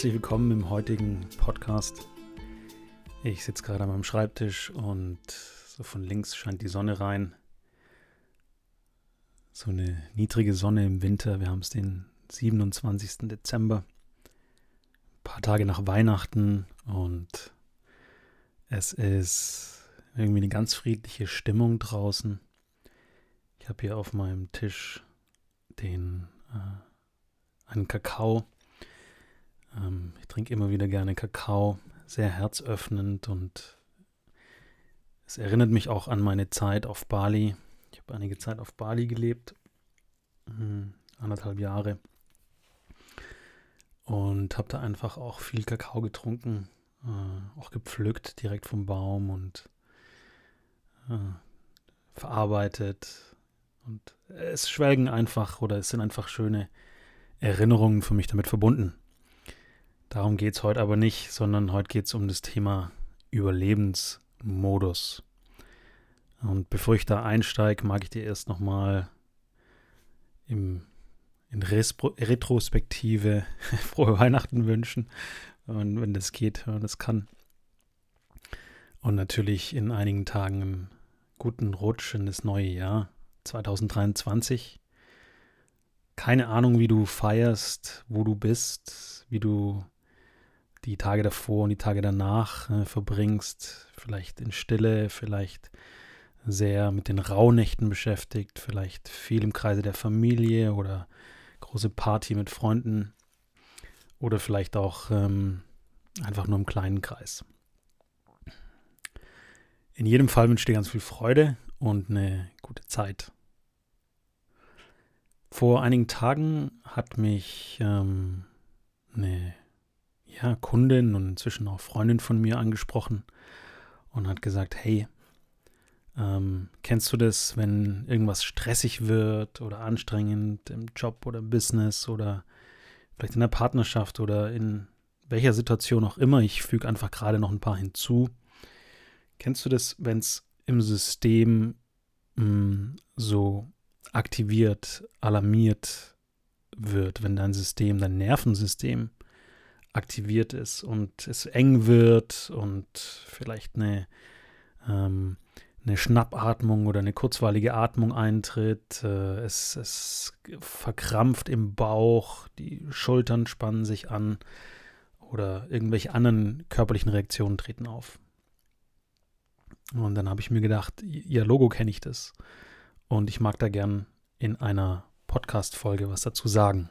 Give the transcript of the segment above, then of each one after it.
Herzlich willkommen im heutigen Podcast. Ich sitze gerade an meinem Schreibtisch und so von links scheint die Sonne rein. So eine niedrige Sonne im Winter. Wir haben es den 27. Dezember. Ein paar Tage nach Weihnachten und es ist irgendwie eine ganz friedliche Stimmung draußen. Ich habe hier auf meinem Tisch den äh, einen Kakao ähm, ich trinke immer wieder gerne Kakao, sehr herzöffnend und es erinnert mich auch an meine Zeit auf Bali. Ich habe einige Zeit auf Bali gelebt, hm, anderthalb Jahre und habe da einfach auch viel Kakao getrunken, äh, auch gepflückt direkt vom Baum und äh, verarbeitet. Und es schwelgen einfach oder es sind einfach schöne Erinnerungen für mich damit verbunden. Darum geht es heute aber nicht, sondern heute geht es um das Thema Überlebensmodus. Und bevor ich da einsteige, mag ich dir erst nochmal in Retrospektive frohe Weihnachten wünschen, wenn, wenn das geht, wenn das kann. Und natürlich in einigen Tagen einen guten Rutsch in das neue Jahr 2023. Keine Ahnung, wie du feierst, wo du bist, wie du die Tage davor und die Tage danach äh, verbringst, vielleicht in Stille, vielleicht sehr mit den Rauhnächten beschäftigt, vielleicht viel im Kreise der Familie oder große Party mit Freunden oder vielleicht auch ähm, einfach nur im kleinen Kreis. In jedem Fall wünsche ich dir ganz viel Freude und eine gute Zeit. Vor einigen Tagen hat mich ähm, eine ja, Kundin und inzwischen auch Freundin von mir angesprochen und hat gesagt, hey, ähm, kennst du das, wenn irgendwas stressig wird oder anstrengend im Job oder Business oder vielleicht in der Partnerschaft oder in welcher Situation auch immer? Ich füge einfach gerade noch ein paar hinzu. Kennst du das, wenn es im System mh, mm, so aktiviert, alarmiert wird, wenn dein System, dein Nervensystem aktiviert ist und es eng wird und vielleicht eine, ähm, eine Schnappatmung oder eine kurzweilige Atmung eintritt, äh, es, es verkrampft im Bauch, die Schultern spannen sich an oder irgendwelche anderen körperlichen Reaktionen treten auf. Und dann habe ich mir gedacht, ja, Logo kenne ich das. Und ich mag da gern in einer Podcast-Folge was dazu sagen.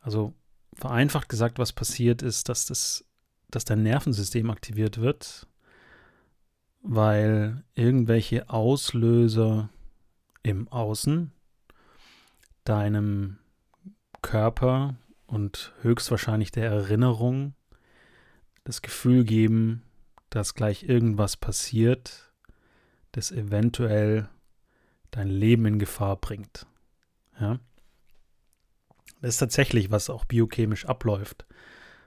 Also vereinfacht gesagt, was passiert ist, dass, das, dass dein Nervensystem aktiviert wird, weil irgendwelche Auslöser im Außen deinem Körper und höchstwahrscheinlich der Erinnerung das Gefühl geben, dass gleich irgendwas passiert, das eventuell dein Leben in Gefahr bringt. Ja? Ist tatsächlich, was auch biochemisch abläuft.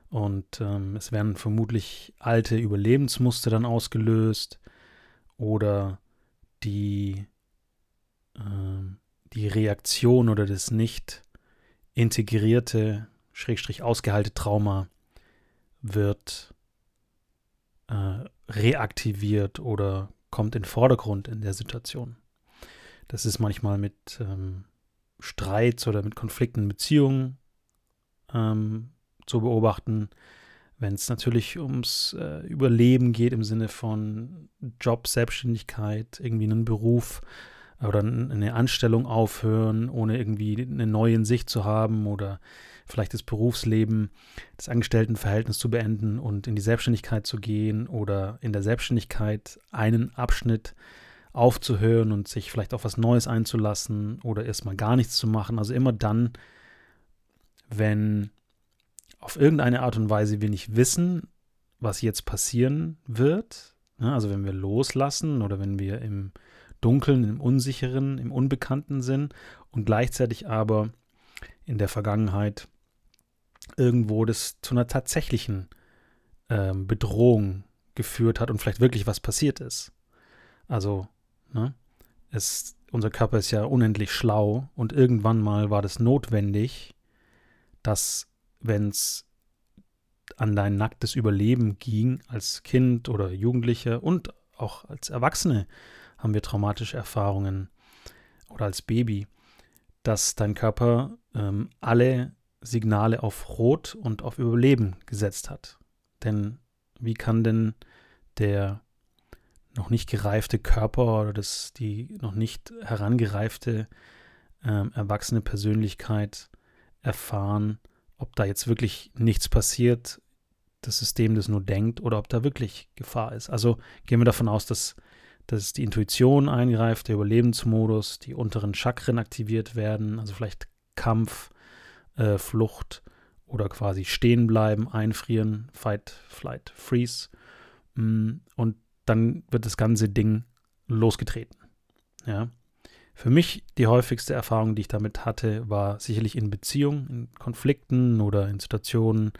Und ähm, es werden vermutlich alte Überlebensmuster dann ausgelöst oder die, äh, die Reaktion oder das nicht integrierte, schrägstrich ausgehalte Trauma wird äh, reaktiviert oder kommt in Vordergrund in der Situation. Das ist manchmal mit ähm, Streits oder mit Konflikten in Beziehungen ähm, zu beobachten. Wenn es natürlich ums äh, Überleben geht im Sinne von Job, Selbstständigkeit, irgendwie einen Beruf oder eine Anstellung aufhören, ohne irgendwie eine neue in sich zu haben oder vielleicht das Berufsleben, das Angestelltenverhältnis zu beenden und in die Selbstständigkeit zu gehen oder in der Selbstständigkeit einen Abschnitt aufzuhören und sich vielleicht auf was Neues einzulassen oder erstmal gar nichts zu machen. Also immer dann, wenn auf irgendeine Art und Weise wir nicht wissen, was jetzt passieren wird, ne? also wenn wir loslassen oder wenn wir im Dunkeln, im Unsicheren, im Unbekannten sind und gleichzeitig aber in der Vergangenheit irgendwo das zu einer tatsächlichen ähm, Bedrohung geführt hat und vielleicht wirklich was passiert ist. Also, ne, es, unser Körper ist ja unendlich schlau und irgendwann mal war das notwendig, dass, wenn es an dein nacktes Überleben ging, als Kind oder Jugendlicher und auch als Erwachsene haben wir traumatische Erfahrungen oder als Baby, dass dein Körper ähm, alle Signale auf Rot und auf Überleben gesetzt hat. Denn wie kann denn der noch nicht gereifte Körper oder das, die noch nicht herangereifte ähm, erwachsene Persönlichkeit erfahren, ob da jetzt wirklich nichts passiert, das System das nur denkt oder ob da wirklich Gefahr ist. Also gehen wir davon aus, dass, dass die Intuition eingreift, der Überlebensmodus, die unteren Chakren aktiviert werden, also vielleicht Kampf, äh, Flucht oder quasi stehen bleiben, einfrieren, Fight, Flight, Freeze. Mm, und dann wird das ganze Ding losgetreten. Ja. Für mich die häufigste Erfahrung, die ich damit hatte, war sicherlich in Beziehungen, in Konflikten oder in Situationen,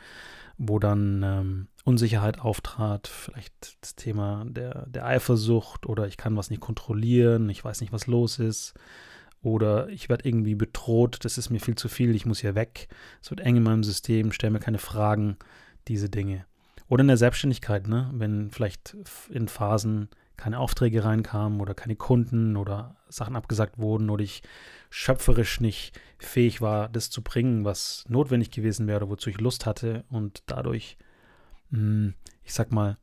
wo dann ähm, Unsicherheit auftrat, vielleicht das Thema der, der Eifersucht oder ich kann was nicht kontrollieren, ich weiß nicht, was los ist oder ich werde irgendwie bedroht, das ist mir viel zu viel, ich muss hier weg, es wird eng in meinem System, stell mir keine Fragen, diese Dinge. Oder in der Selbstständigkeit, ne? wenn vielleicht in Phasen keine Aufträge reinkamen oder keine Kunden oder Sachen abgesagt wurden oder ich schöpferisch nicht fähig war, das zu bringen, was notwendig gewesen wäre, wozu ich Lust hatte und dadurch, hm, ich sag mal,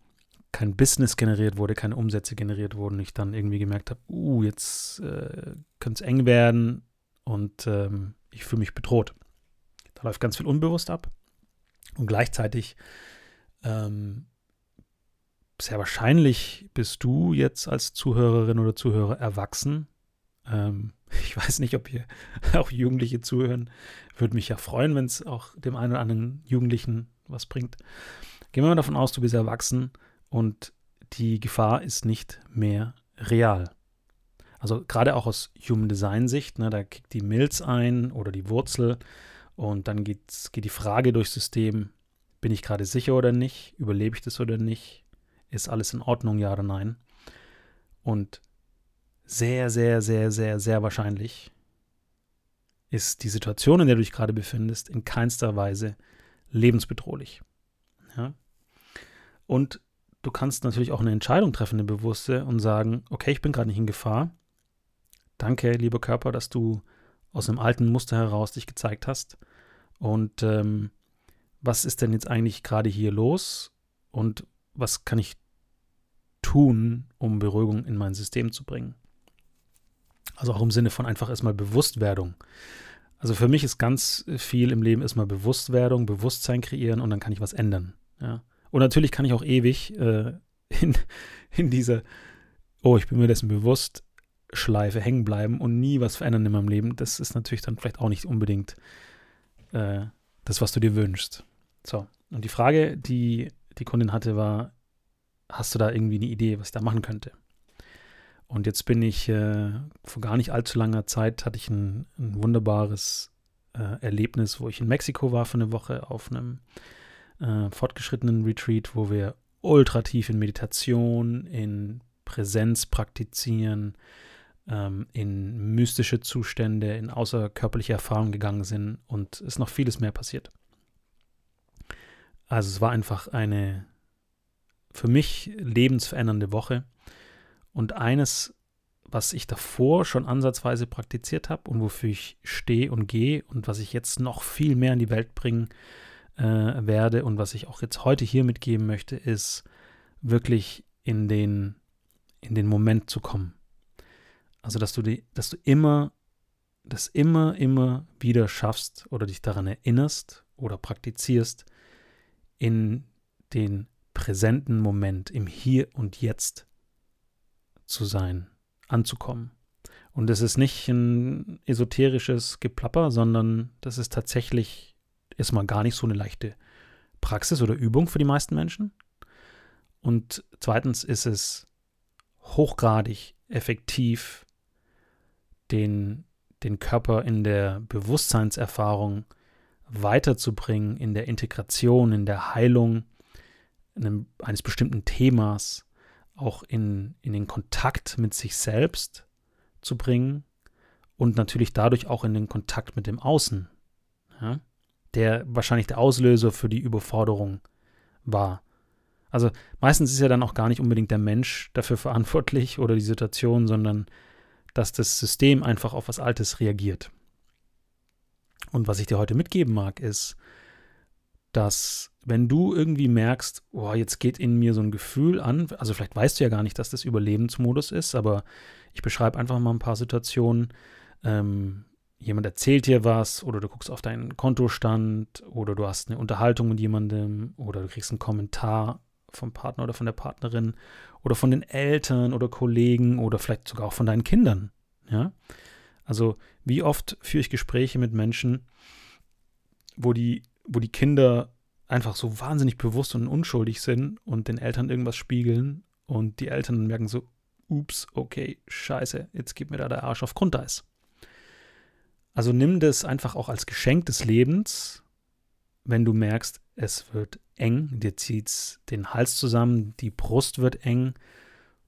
kein Business generiert wurde, keine Umsätze generiert wurden, ich dann irgendwie gemerkt habe, uh, jetzt äh, könnte es eng werden und ähm, ich fühle mich bedroht. Da läuft ganz viel unbewusst ab und gleichzeitig ähm, sehr wahrscheinlich bist du jetzt als Zuhörerin oder Zuhörer erwachsen. Ähm, ich weiß nicht, ob hier auch Jugendliche zuhören. Würde mich ja freuen, wenn es auch dem einen oder anderen Jugendlichen was bringt. Gehen wir mal davon aus, du bist erwachsen und die Gefahr ist nicht mehr real. Also gerade auch aus Human Design Sicht, ne, da kickt die Milz ein oder die Wurzel und dann geht die Frage durchs System, bin ich gerade sicher oder nicht? Überlebe ich das oder nicht? Ist alles in Ordnung, ja oder nein? Und sehr, sehr, sehr, sehr, sehr wahrscheinlich ist die Situation, in der du dich gerade befindest, in keinster Weise lebensbedrohlich. Ja? Und du kannst natürlich auch eine Entscheidung treffen, eine bewusste, und sagen, okay, ich bin gerade nicht in Gefahr. Danke, lieber Körper, dass du aus einem alten Muster heraus dich gezeigt hast. Und ähm, was ist denn jetzt eigentlich gerade hier los und was kann ich tun, um Beruhigung in mein System zu bringen. Also auch im Sinne von einfach erstmal Bewusstwerdung. Also für mich ist ganz viel im Leben erstmal Bewusstwerdung, Bewusstsein kreieren und dann kann ich was ändern. Ja. Und natürlich kann ich auch ewig äh, in, in dieser, oh, ich bin mir dessen bewusst, Schleife hängen bleiben und nie was verändern in meinem Leben. Das ist natürlich dann vielleicht auch nicht unbedingt äh, das, was du dir wünschst. So, und die Frage, die die Kundin hatte, war, hast du da irgendwie eine Idee, was ich da machen könnte? Und jetzt bin ich, äh, vor gar nicht allzu langer Zeit hatte ich ein, ein wunderbares äh, Erlebnis, wo ich in Mexiko war für eine Woche auf einem äh, fortgeschrittenen Retreat, wo wir ultra tief in Meditation, in Präsenz praktizieren, ähm, in mystische Zustände, in außerkörperliche Erfahrungen gegangen sind und es ist noch vieles mehr passiert. Also es war einfach eine für mich lebensverändernde Woche. Und eines, was ich davor schon ansatzweise praktiziert habe und wofür ich stehe und gehe und was ich jetzt noch viel mehr in die Welt bringen äh, werde und was ich auch jetzt heute hier mitgeben möchte, ist wirklich in den, in den Moment zu kommen. Also, dass du, die, dass du immer, das immer, immer wieder schaffst oder dich daran erinnerst oder praktizierst, in den präsenten Moment, im Hier und Jetzt zu sein. anzukommen. Und es ist nicht ein esoterisches Geplapper, sondern das ist tatsächlich erstmal gar nicht so eine leichte Praxis oder Übung für die meisten Menschen. Und zweitens ist es hochgradig effektiv, den, den Körper in der Bewusstseinserfahrung weiterzubringen, in der Integration, in der Heilung einem, eines bestimmten Themas, auch in, in den Kontakt mit sich selbst zu bringen und natürlich dadurch auch in den Kontakt mit dem Außen, ja, der wahrscheinlich der Auslöser für die Überforderung war. Also meistens ist ja dann auch gar nicht unbedingt der Mensch dafür verantwortlich oder die Situation, sondern dass das System einfach auf was Altes reagiert. Und was ich dir heute mitgeben mag, ist, dass wenn du irgendwie merkst, oh, jetzt geht in mir so ein Gefühl an, also vielleicht weißt du ja gar nicht, dass das Überlebensmodus ist, aber ich beschreibe einfach mal ein paar Situationen. Ähm, jemand erzählt dir was oder du guckst auf deinen Kontostand oder du hast eine Unterhaltung mit jemandem oder du kriegst einen Kommentar vom Partner oder von der Partnerin oder von den Eltern oder Kollegen oder vielleicht sogar auch von deinen Kindern. Ja? Also wie oft führe ich Gespräche mit Menschen, wo die, wo die Kinder einfach so wahnsinnig bewusst und unschuldig sind und den Eltern irgendwas spiegeln und die Eltern merken so, ups, okay, scheiße, jetzt geht mir da der Arsch auf Grundeis. Also nimm das einfach auch als Geschenk des Lebens, wenn du merkst, es wird eng, dir zieht den Hals zusammen, die Brust wird eng,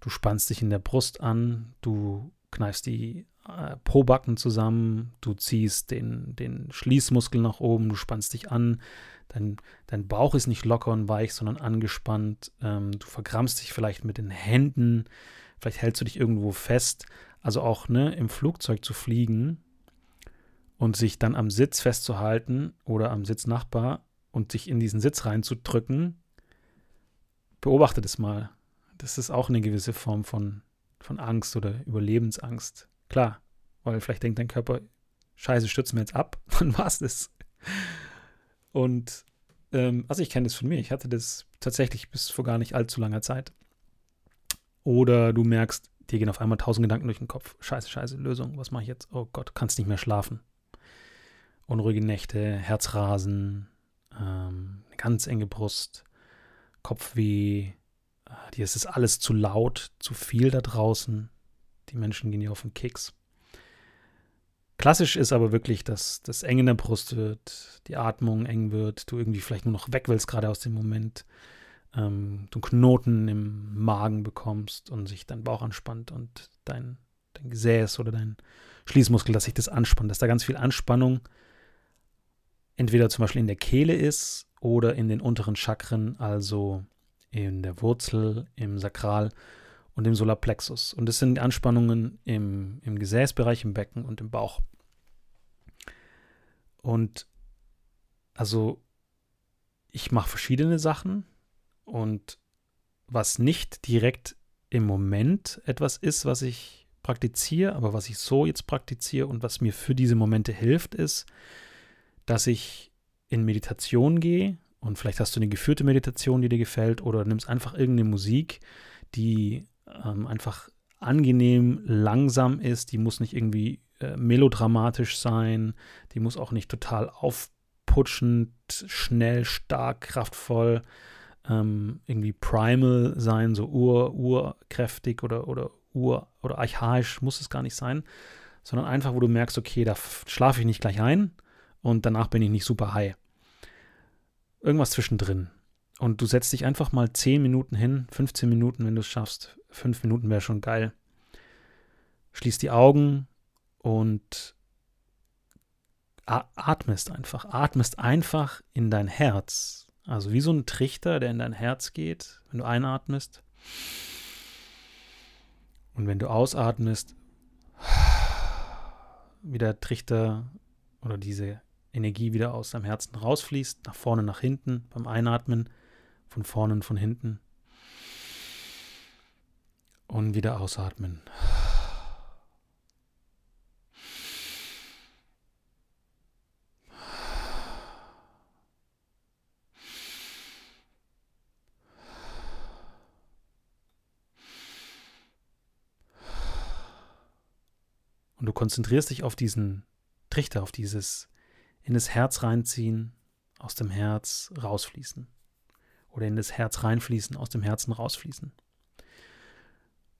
du spannst dich in der Brust an, du kneifst die äh, Pobacken zusammen, du ziehst den, den Schließmuskel nach oben, du spannst dich an, dein, dein Bauch ist nicht locker und weich, sondern angespannt, ähm, du verkrampfst dich vielleicht mit den Händen, vielleicht hältst du dich irgendwo fest, also auch ne, im Flugzeug zu fliegen und sich dann am Sitz festzuhalten oder am Sitznachbar und sich in diesen Sitz reinzudrücken, beobachte das mal. Das ist auch eine gewisse Form von, von Angst oder Überlebensangst. Klar, weil vielleicht denkt dein Körper, scheiße, stürzen wir jetzt ab, dann war es das. Und ähm, also ich kenne das von mir. Ich hatte das tatsächlich bis vor gar nicht allzu langer Zeit. Oder du merkst, dir gehen auf einmal tausend Gedanken durch den Kopf. Scheiße, scheiße, Lösung. Was mache ich jetzt? Oh Gott, kannst nicht mehr schlafen. Unruhige Nächte, Herzrasen, ähm, eine ganz enge Brust, Kopfweh. Äh, dir ist es alles zu laut, zu viel da draußen. Die Menschen gehen dir auf den Keks. Klassisch ist aber wirklich, dass das eng in der Brust wird, die Atmung eng wird, du irgendwie vielleicht nur noch weg willst, gerade aus dem Moment, ähm, du Knoten im Magen bekommst und sich dein Bauch anspannt und dein, dein Gesäß oder dein Schließmuskel, dass sich das anspannt, dass da ganz viel Anspannung entweder zum Beispiel in der Kehle ist oder in den unteren Chakren, also in der Wurzel, im Sakral und im Solarplexus. Und das sind Anspannungen im, im Gesäßbereich, im Becken und im Bauch. Und also ich mache verschiedene Sachen und was nicht direkt im Moment etwas ist, was ich praktiziere, aber was ich so jetzt praktiziere und was mir für diese Momente hilft, ist, dass ich in Meditation gehe und vielleicht hast du eine geführte Meditation, die dir gefällt oder nimmst einfach irgendeine Musik, die ähm, einfach angenehm langsam ist. Die muss nicht irgendwie äh, melodramatisch sein. Die muss auch nicht total aufputschend, schnell, stark, kraftvoll, ähm, irgendwie primal sein, so ur, urkräftig oder, oder ur oder archaisch muss es gar nicht sein, sondern einfach, wo du merkst, okay, da schlafe ich nicht gleich ein und danach bin ich nicht super high. Irgendwas zwischendrin. Und du setzt dich einfach mal 10 Minuten hin, 15 Minuten, wenn du es schaffst. 5 Minuten wäre schon geil. Schließ die Augen und atmest einfach. Atmest einfach in dein Herz. Also wie so ein Trichter, der in dein Herz geht, wenn du einatmest. Und wenn du ausatmest, wie der Trichter oder diese Energie wieder aus deinem Herzen rausfließt, nach vorne, nach hinten beim Einatmen von vorne und von hinten. Und wieder ausatmen. Und du konzentrierst dich auf diesen Trichter, auf dieses in das Herz reinziehen, aus dem Herz rausfließen. Oder in das Herz reinfließen, aus dem Herzen rausfließen.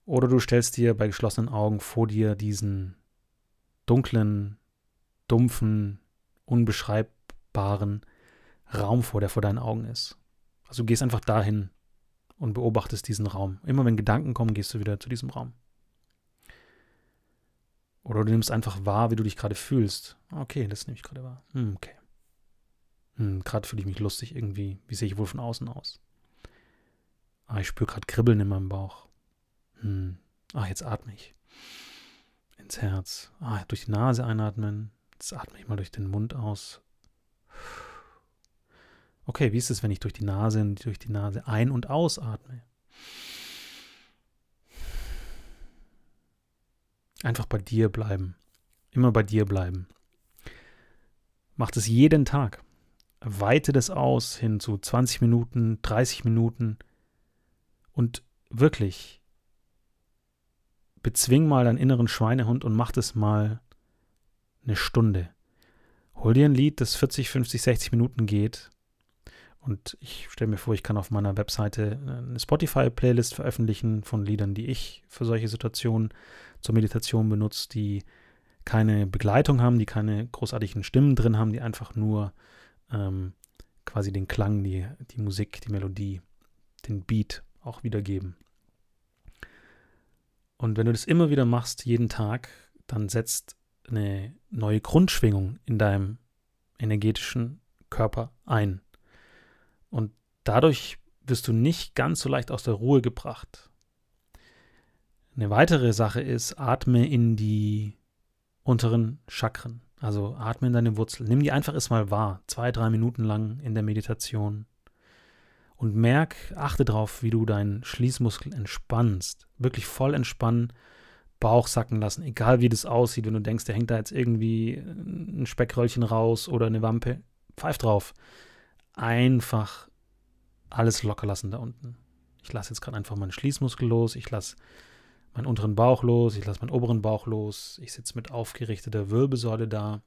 Oder du stellst dir bei geschlossenen Augen vor dir diesen dunklen, dumpfen, unbeschreibbaren Raum vor, der vor deinen Augen ist. Also du gehst einfach dahin und beobachtest diesen Raum. Immer wenn Gedanken kommen, gehst du wieder zu diesem Raum. Oder du nimmst einfach wahr, wie du dich gerade fühlst. Okay, das nehme ich gerade wahr. Hm, okay. Hm, gerade fühle ich mich lustig irgendwie. Wie sehe ich wohl von außen aus? Ah, ich spüre gerade Kribbeln in meinem Bauch. Hm. Ah, jetzt atme ich. Ins Herz. Ah, durch die Nase einatmen. Jetzt atme ich mal durch den Mund aus. Okay, wie ist es, wenn ich durch die Nase durch die Nase ein- und ausatme? Einfach bei dir bleiben. Immer bei dir bleiben. Mach das jeden Tag. Weite das aus hin zu 20 Minuten, 30 Minuten. Und wirklich, bezwing mal deinen inneren Schweinehund und mach das mal eine Stunde. Hol dir ein Lied, das 40, 50, 60 Minuten geht und ich stelle mir vor, ich kann auf meiner Webseite eine Spotify-Playlist veröffentlichen von Liedern, die ich für solche Situationen zur Meditation benutze, die keine Begleitung haben, die keine großartigen Stimmen drin haben, die einfach nur ähm, quasi den Klang, die, die Musik, die Melodie, den Beat auch wiedergeben. Und wenn du das immer wieder machst, jeden Tag, dann setzt eine neue Grundschwingung in deinem energetischen Körper ein. Und dadurch wirst du nicht ganz so leicht aus der Ruhe gebracht. Eine weitere Sache ist, atme in die unteren Chakren. Also atme in deine Wurzel. Nimm die einfach erstmal wahr, zwei, drei Minuten lang in der Meditation. Und merk, achte darauf, wie du deinen Schließmuskel entspannst. Wirklich voll entspannen, Bauch sacken lassen, egal wie das aussieht. Wenn du denkst, der hängt da jetzt irgendwie ein Speckröllchen raus oder eine Wampe, pfeif drauf einfach alles locker lassen da unten. Ich lasse jetzt gerade einfach meinen Schließmuskel los, ich lasse meinen unteren Bauch los, ich lasse meinen oberen Bauch los, ich sitze mit aufgerichteter Wirbelsäule da.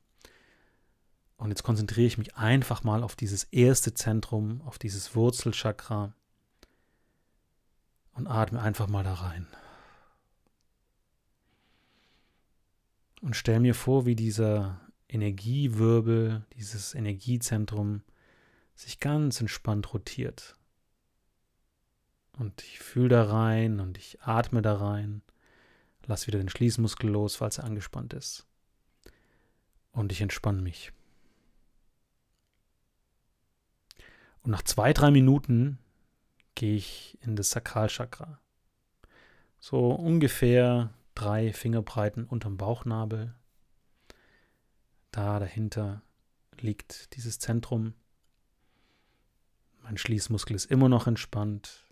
Und jetzt konzentriere ich mich einfach mal auf dieses erste Zentrum, auf dieses Wurzelchakra und atme einfach mal da rein. Und stell mir vor, wie dieser Energiewirbel, dieses Energiezentrum sich ganz entspannt rotiert. Und ich fühle da rein und ich atme da rein. Lass wieder den Schließmuskel los, falls er angespannt ist. Und ich entspanne mich. Und nach zwei, drei Minuten gehe ich in das Sakralchakra. So ungefähr drei Fingerbreiten unterm Bauchnabel. Da dahinter liegt dieses Zentrum. Mein Schließmuskel ist immer noch entspannt.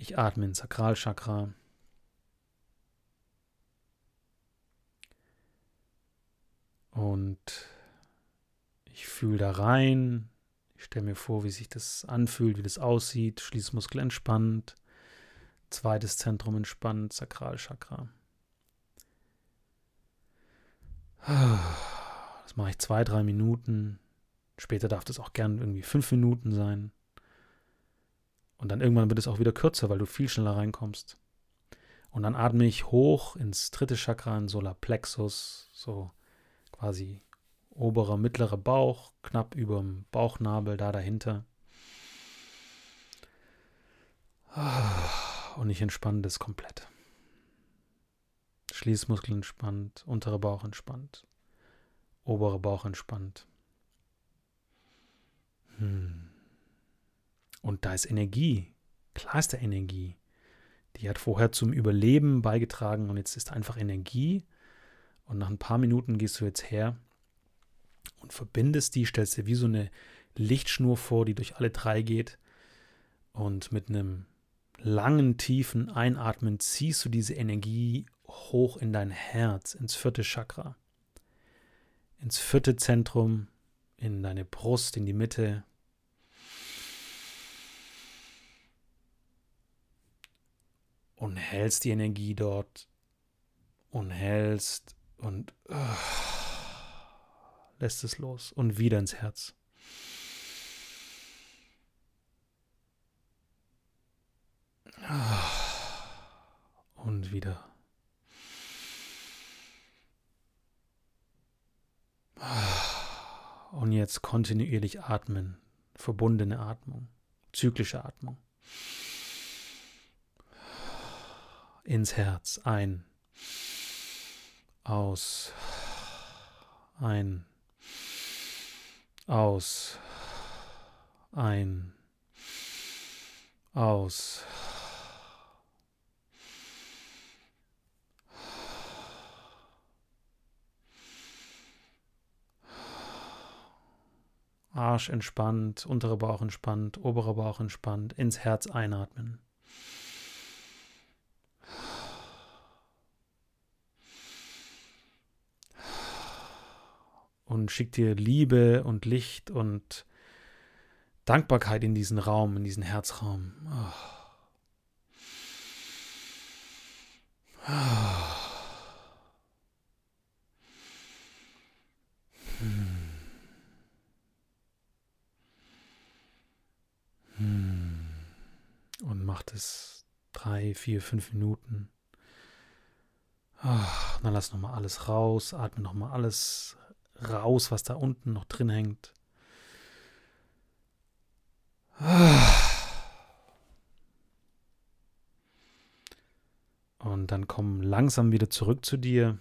Ich atme ins Sakralchakra. Und ich fühle da rein. Ich stelle mir vor, wie sich das anfühlt, wie das aussieht. Schließmuskel entspannt. Zweites Zentrum entspannt, Sakralchakra. Das mache ich zwei, drei Minuten. Später darf das auch gern irgendwie fünf Minuten sein. Und dann irgendwann wird es auch wieder kürzer, weil du viel schneller reinkommst. Und dann atme ich hoch ins dritte Chakra, in Solarplexus, so quasi oberer, mittlerer Bauch, knapp über dem Bauchnabel, da dahinter. Und ich entspanne das komplett. Schließmuskel entspannt, unterer Bauch entspannt, oberer Bauch entspannt. Hm. Und da ist Energie. Klar ist da Energie. Die hat vorher zum Überleben beigetragen und jetzt ist einfach Energie. Und nach ein paar Minuten gehst du jetzt her und verbindest die, stellst dir wie so eine Lichtschnur vor, die durch alle drei geht. Und mit einem langen, tiefen Einatmen ziehst du diese Energie hoch in dein Herz, ins vierte Chakra, ins vierte Zentrum, in deine Brust, in die Mitte, und hältst die Energie dort und hältst und uh, lässt es los und wieder ins Herz. Und wieder. Und jetzt kontinuierlich atmen, verbundene Atmung, zyklische Atmung. Ins Herz ein, aus, ein, aus, ein, aus. Arsch entspannt, unterer Bauch entspannt, oberer Bauch entspannt, ins Herz einatmen. Und schick dir Liebe und Licht und Dankbarkeit in diesen Raum, in diesen Herzraum. Oh. macht es drei, vier, fünf Minuten. Ach, dann lass nochmal alles raus, atme nochmal alles raus, was da unten noch drin hängt. Und dann komm langsam wieder zurück zu dir.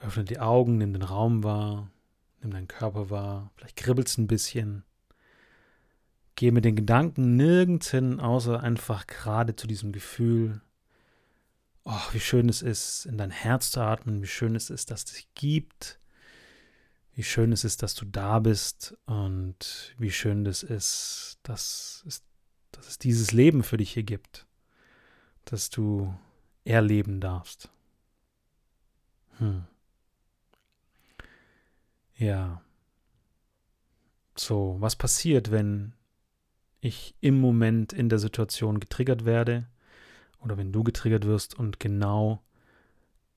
Öffne die Augen, nimm den Raum wahr, nimm deinen Körper wahr. Vielleicht kribbelst ein bisschen. Gehe mit den Gedanken nirgends hin, außer einfach gerade zu diesem Gefühl, oh, wie schön es ist, in dein Herz zu atmen, wie schön es ist, dass es dich gibt, wie schön es ist, dass du da bist und wie schön es ist, dass es, dass es dieses Leben für dich hier gibt, dass du erleben darfst. Hm. Ja. So, was passiert, wenn ich im Moment in der Situation getriggert werde oder wenn du getriggert wirst und genau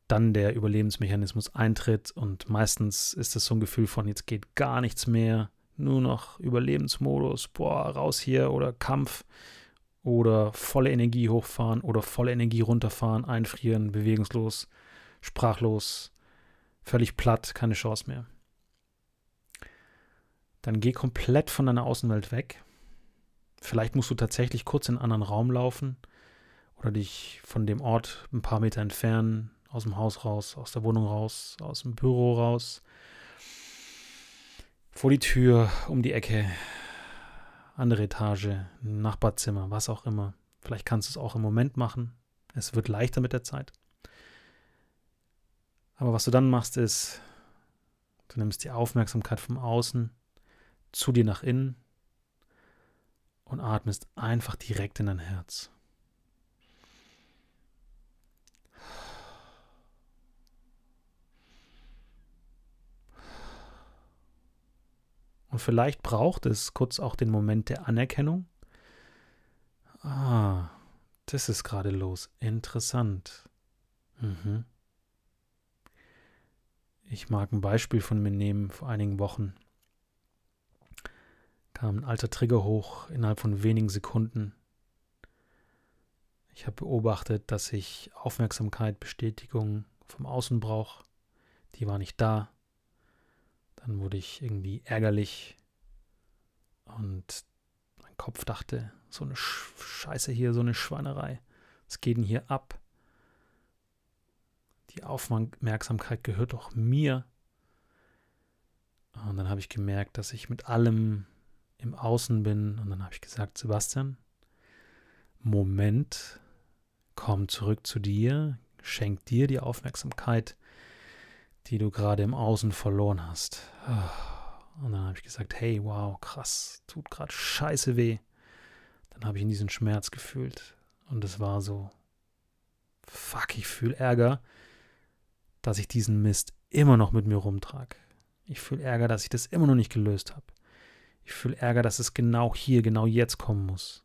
dann der Überlebensmechanismus eintritt und meistens ist es so ein Gefühl von jetzt geht gar nichts mehr, nur noch Überlebensmodus, boah, raus hier oder Kampf oder volle Energie hochfahren oder volle Energie runterfahren, einfrieren, bewegungslos, sprachlos, völlig platt, keine Chance mehr. Dann geh komplett von deiner Außenwelt weg Vielleicht musst du tatsächlich kurz in einen anderen Raum laufen oder dich von dem Ort ein paar Meter entfernen, aus dem Haus raus, aus der Wohnung raus, aus dem Büro raus, vor die Tür, um die Ecke, andere Etage, Nachbarzimmer, was auch immer. Vielleicht kannst du es auch im Moment machen. Es wird leichter mit der Zeit. Aber was du dann machst, ist, du nimmst die Aufmerksamkeit vom Außen zu dir nach innen und atmest einfach direkt in dein Herz. Und vielleicht braucht es kurz auch den Moment der Anerkennung. Ah, das ist gerade los. Interessant. Mhm. Ich mag ein Beispiel von mir nehmen vor einigen Wochen kam ein alter Trigger hoch innerhalb von wenigen Sekunden. Ich habe beobachtet, dass ich Aufmerksamkeit, Bestätigung vom Außen brauche. Die war nicht da. Dann wurde ich irgendwie ärgerlich und mein Kopf dachte, so eine Scheiße hier, so eine Schweinerei. Was geht denn hier ab? Die Aufmerksamkeit gehört doch mir. Und dann habe ich gemerkt, dass ich mit allem im Außen bin. Und dann habe ich gesagt, Sebastian, Moment, komm zurück zu dir, schenk dir die Aufmerksamkeit, die du gerade im Außen verloren hast. Und dann habe ich gesagt, hey, wow, krass, tut gerade scheiße weh. Dann habe ich in diesen Schmerz gefühlt. Und es war so, fuck, ich fühle Ärger, dass ich diesen Mist immer noch mit mir rumtrage. Ich fühle Ärger, dass ich das immer noch nicht gelöst habe. Ich fühle Ärger, dass es genau hier, genau jetzt kommen muss.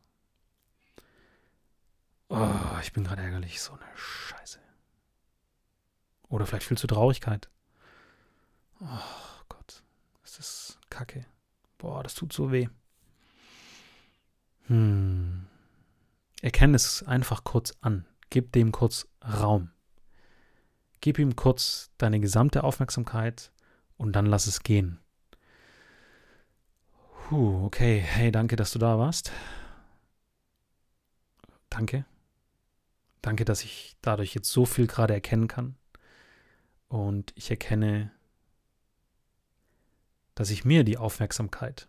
Oh, ich bin gerade ärgerlich. So eine Scheiße. Oder vielleicht fühlst du Traurigkeit. Oh Gott, das ist kacke. Boah, das tut so weh. Hm. Erkenne es einfach kurz an. Gib dem kurz Raum. Gib ihm kurz deine gesamte Aufmerksamkeit und dann lass es gehen. Puh, okay. Hey, danke, dass du da warst. Danke. Danke, dass ich dadurch jetzt so viel gerade erkennen kann. Und ich erkenne, dass ich mir die Aufmerksamkeit,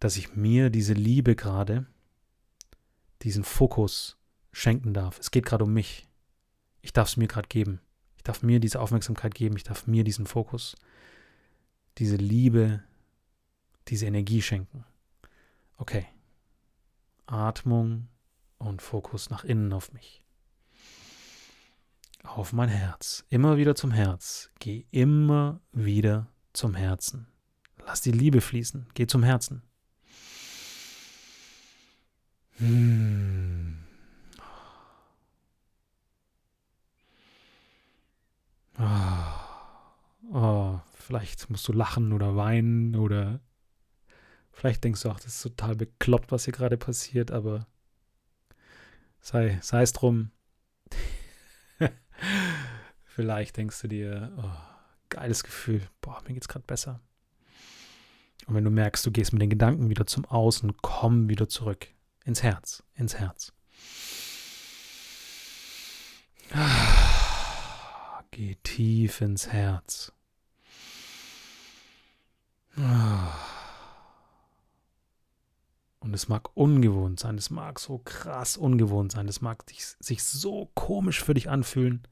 dass ich mir diese Liebe gerade, diesen Fokus schenken darf. Es geht gerade um mich. Ich darf es mir gerade geben. Ich darf mir diese Aufmerksamkeit geben. Ich darf mir diesen Fokus, diese Liebe, diese Energie schenken. Okay. Atmung und Fokus nach innen auf mich. Auf mein Herz. Immer wieder zum Herz. Geh immer wieder zum Herzen. Lass die Liebe fließen. Geh zum Herzen. Hm. Oh. vielleicht musst du lachen oder weinen oder vielleicht denkst du auch, das ist total bekloppt, was hier gerade passiert, aber sei, sei es drum. Vielleicht denkst du dir, oh, geiles Gefühl, boah, mir geht's gerade besser. Und wenn du merkst, du gehst mit den Gedanken wieder zum Außen, komm wieder zurück. Ins Herz, ins Herz. Geh tief ins Herz. Und es mag ungewohnt sein, es mag so krass ungewohnt sein, es mag sich so komisch für dich anfühlen.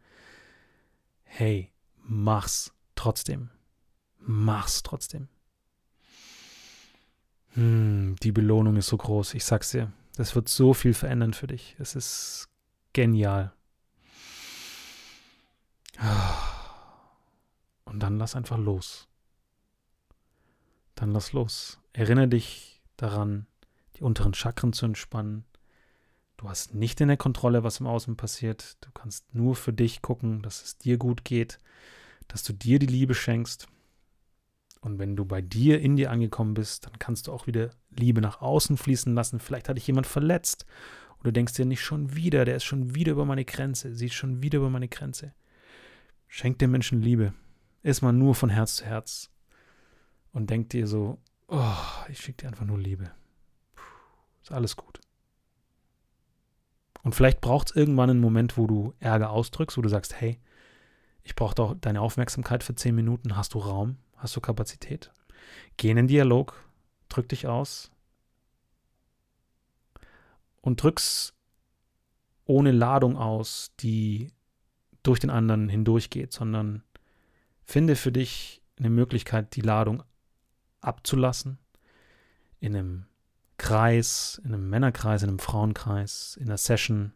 Hey, mach's trotzdem. Mach's trotzdem. Hm, die Belohnung ist so groß, ich sag's dir. Das wird so viel verändern für dich. Es ist genial. Und dann lass einfach los. Dann lass los. Erinnere dich daran, die unteren Chakren zu entspannen. Du hast nicht in der Kontrolle, was im Außen passiert. Du kannst nur für dich gucken, dass es dir gut geht, dass du dir die Liebe schenkst. Und wenn du bei dir in dir angekommen bist, dann kannst du auch wieder Liebe nach außen fließen lassen. Vielleicht hat dich jemand verletzt. Und du denkst dir nicht schon wieder, der ist schon wieder über meine Grenze, sie ist schon wieder über meine Grenze. Schenk dem Menschen Liebe. Ist mal nur von Herz zu Herz. Und denk dir so, oh, ich schicke dir einfach nur Liebe. Puh, ist alles gut. Und vielleicht braucht es irgendwann einen Moment, wo du Ärger ausdrückst, wo du sagst, hey, ich brauche doch deine Aufmerksamkeit für zehn Minuten. Hast du Raum? Hast du Kapazität? Geh in den Dialog, drück dich aus und drück's ohne Ladung aus, die durch den anderen hindurchgeht, sondern finde für dich eine Möglichkeit, die Ladung abzulassen in einem Kreis, in einem Männerkreis, in einem Frauenkreis, in einer Session.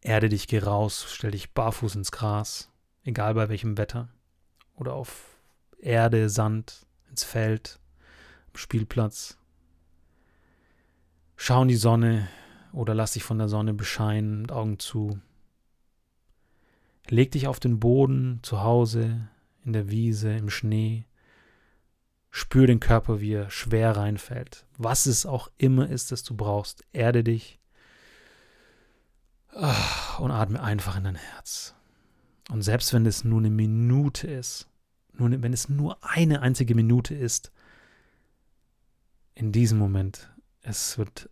Erde dich, geh raus, stell dich barfuß ins Gras, egal bei welchem Wetter oder auf Erde, Sand, ins Feld, am Spielplatz. Schau in die Sonne oder lass dich von der Sonne bescheinen, mit Augen zu. Leg dich auf den Boden, zu Hause, in der Wiese, im Schnee. Spür den Körper, wie er schwer reinfällt. Was es auch immer ist, das du brauchst, erde dich und atme einfach in dein Herz. Und selbst wenn es nur eine Minute ist, nur wenn es nur eine einzige Minute ist, in diesem Moment, es wird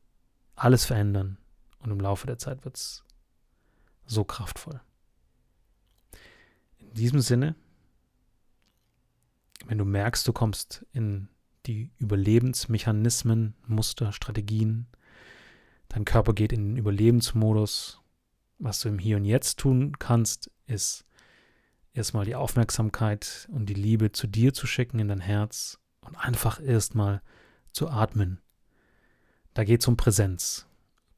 alles verändern und im Laufe der Zeit wird es so kraftvoll. In diesem Sinne, wenn du merkst, du kommst in die Überlebensmechanismen, Muster, Strategien, dein Körper geht in den Überlebensmodus, was du im Hier und Jetzt tun kannst, ist erstmal die Aufmerksamkeit und die Liebe zu dir zu schicken in dein Herz und einfach erstmal zu atmen. Da geht es um Präsenz.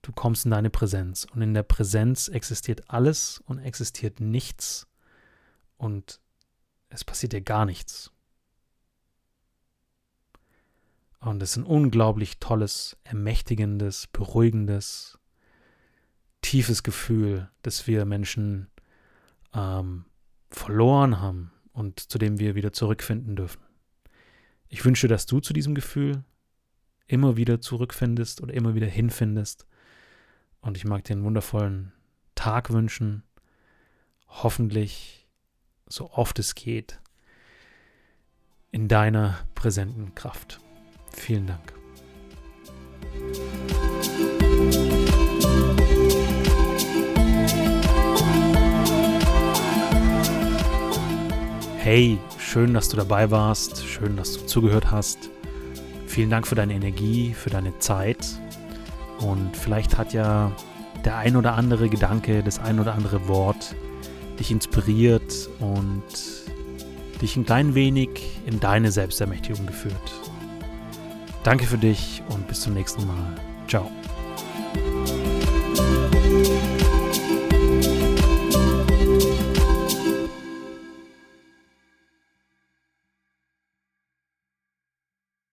Du kommst in deine Präsenz und in der Präsenz existiert alles und existiert nichts und es passiert dir gar nichts. Und es ist ein unglaublich tolles, ermächtigendes, beruhigendes, tiefes Gefühl, das wir Menschen ähm, verloren haben und zu dem wir wieder zurückfinden dürfen. Ich wünsche, dass du zu diesem Gefühl immer wieder zurückfindest oder immer wieder hinfindest. Und ich mag dir einen wundervollen Tag wünschen. Hoffentlich so oft es geht in deiner präsenten Kraft. Vielen Dank. Hey, schön, dass du dabei warst, schön, dass du zugehört hast. Vielen Dank für deine Energie, für deine Zeit. Und vielleicht hat ja der ein oder andere Gedanke, das ein oder andere Wort dich inspiriert und dich ein klein wenig in deine Selbstermächtigung geführt. Danke für dich und bis zum nächsten Mal. Ciao.